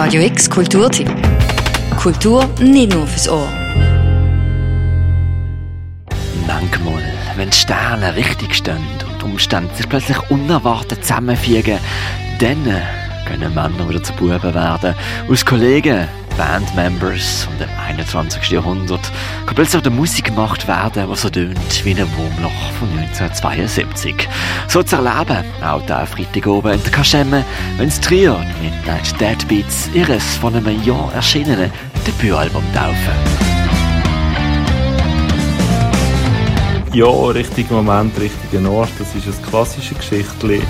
Radio X Kulturtipp. Kultur nicht nur fürs Ohr. Manchmal, wenn Sterne richtig stehen und Umstände sich plötzlich unerwartet zusammenfügen, dann können Männer wieder zu Buben werden. Aus Kollegen Bandmembers und im 21. Jahrhundert kann plötzlich eine Musik gemacht werden, was so tönt wie ein Wurmloch von 1972. So zu erleben, auch der Freitag oben in der Kaschemme, wenn das Trio Midnight Deadbeats ihres von einem Jahr erschienenen Debütalbum taufen. Ja, richtiger Moment, richtiger Ort, das ist ein klassisches Geschichtchen.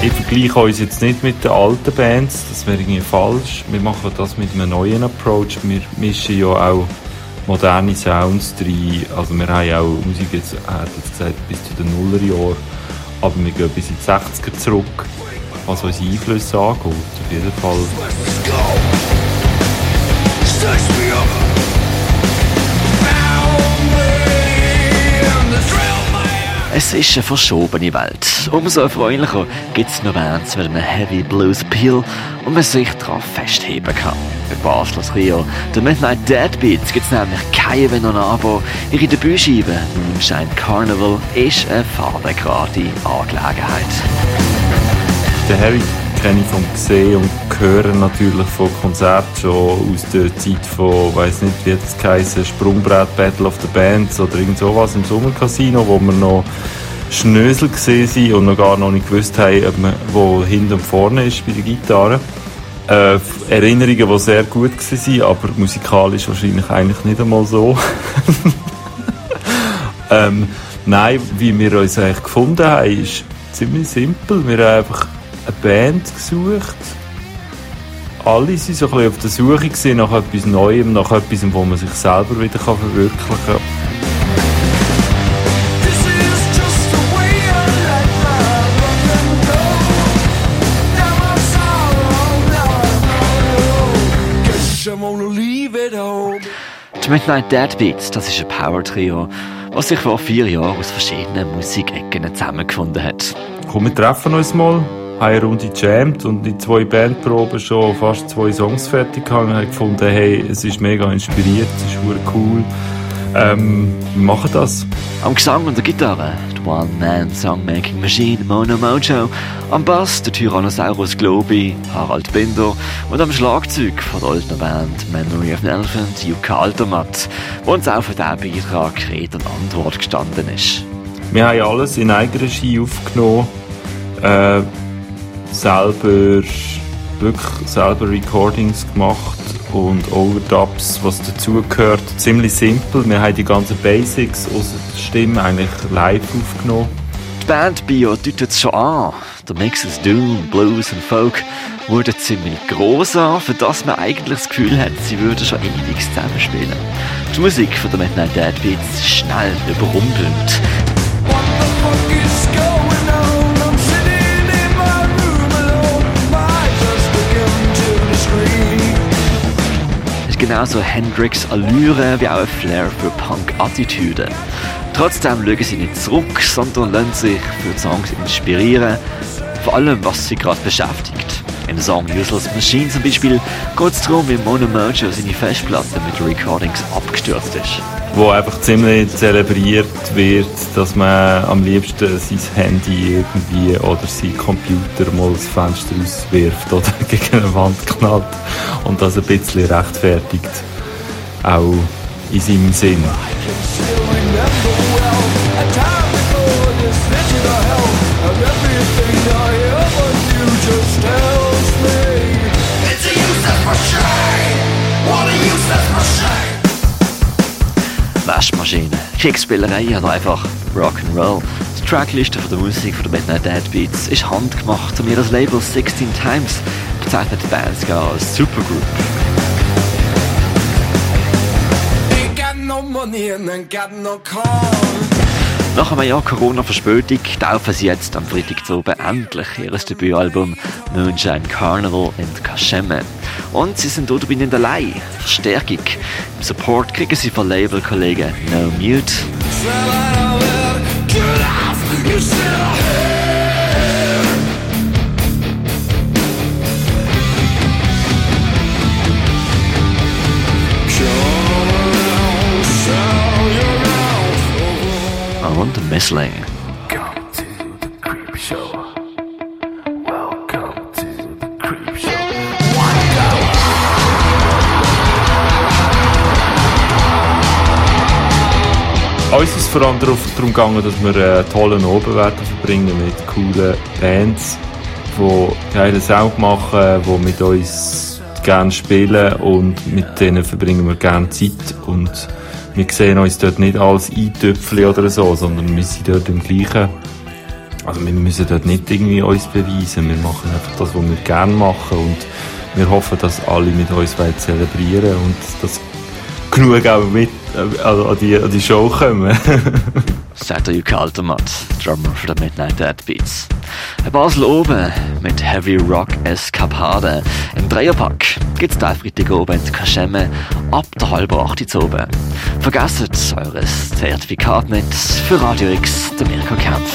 Ich vergleiche uns jetzt nicht mit den alten Bands, das wäre irgendwie falsch. Wir machen das mit einem neuen Approach. Wir mischen ja auch moderne Sounds rein. Also wir haben auch Musik jetzt, er hat jetzt gesagt, bis zu den Nullerjahren. Aber wir gehen bis in die 60er zurück, was unsere Einflüsse angeht. Auf jeden Fall. Es ist eine verschobene Welt. Umso erfreulicher gibt es noch Bands mit einem Heavy Blues Appeal und man sich daran festheben kann. Bei Basler Rio, der Midnight Deadbeats gibt es nämlich kein Wenn und Aber. Ihre Debütscheibe Moonshine Carnival ist eine farbengrade Angelegenheit. Der Harry kenne ich vom Sehen und Hören natürlich von Konzerten schon aus der Zeit von, weiß nicht, wie das geheißen, Sprungbrett Battle of the Bands oder irgend sowas im Sommercasino, wo wir noch Schnösel gesehen und noch gar noch nicht gewusst haben, ob man, wo hinten und vorne ist bei der Gitarre. Äh, Erinnerungen, die sehr gut waren, aber musikalisch wahrscheinlich eigentlich nicht einmal so. ähm, nein, wie wir uns eigentlich gefunden haben, ist ziemlich simpel. Wir haben einfach eine Band gesucht. Alle waren so ein bisschen auf der Suche nach etwas Neuem, nach etwas, wo man sich selber wieder verwirklichen kann. Die Midnight Deadbeats, das ist ein Power-Trio, was sich vor vier Jahren aus verschiedenen Musikecken zusammengefunden hat. Komm, wir treffen uns mal habe eine Runde gejammt und in zwei Bandproben schon fast zwei Songs fertig gehabt und habe gefunden, hey, es ist mega inspiriert, es ist cool. Ähm, wir machen das. Am Gesang und der Gitarre, die One-Man-Songmaking Machine Mono Mojo, am Bass der Tyrannosaurus Globi, Harald Binder und am Schlagzeug von der alten Band Memory of an Elephant, Yuka Altermatt, wo uns auch für diesen Beitrag Rede und Antwort gestanden ist. Wir haben alles in Eigenregie aufgenommen. Äh, selber wirklich selber Recordings gemacht und Overdubs, was dazugehört. Ziemlich simpel. Wir haben die ganzen Basics aus der Stimme eigentlich live aufgenommen. Die Band Bio deutet es schon an. Der Mix aus Doom, Blues und Folk wurde ziemlich gross an, für das man eigentlich das Gefühl hat, sie würden schon ewig zusammenspielen. Die Musik von der Midnight Deadbeats ist schnell überrumpelnd. Genauso Hendrix Allüre wie auch ein Flair für Punk-Attitüde. Trotzdem schauen sie nicht zurück, sondern lassen sich für Songs inspirieren, vor allem was sie gerade beschäftigt. Im Song Useless Machine zum Beispiel geht es darum, wie Mono Mojo seine Festplatte mit Recordings abgestürzt ist wo einfach ziemlich zelebriert wird, dass man am liebsten sein Handy irgendwie oder sein Computer mal das Fenster auswirft oder gegen eine Wand knallt und das ein bisschen rechtfertigt. Auch in seinem Sinn. Waschmaschine, Kriegsspielerei oder einfach Rock'n'Roll. Die Trackliste von der Musik von der Midnight Deadbeats ist handgemacht und ihr das Label 16 Times bezeichnet die Bands gar als Supergroup. Nach einem Jahr Corona-Verspätung taufen sie jetzt am Freitag zu endlich ihr Debütalbum Moonshine Carnival in Kaschemme. Und sie sind dort in der allein. Verstärkung. Im Support kriegen sie von Labelkollegen No Mute. Ah, und Messling. Go to the creep show. Uns ist vor allem darum gegangen, dass wir einen tollen Abend verbringen mit coolen Bands, die geile Sound machen, die mit uns gerne spielen und mit denen verbringen wir gerne Zeit. Und wir sehen uns dort nicht als Eintöpfchen oder so, sondern wir sind dort im gleichen. Also wir müssen dort nicht irgendwie uns beweisen, wir machen einfach das, was wir gerne machen. Und wir hoffen, dass alle mit uns zelebrieren und dass genug auch mit äh, also an, die, an die Show kommen. Sagt der Jukka Altermatt, Drummer für die Midnight Dead Beats. Basel oben mit Heavy Rock Eskapade. Im Dreierpack gibt's da Freitag oben in Kaschemme ab der halben acht zu oben. Vergesst eures Zertifikat nicht für Radio X, der Mirko Kempf.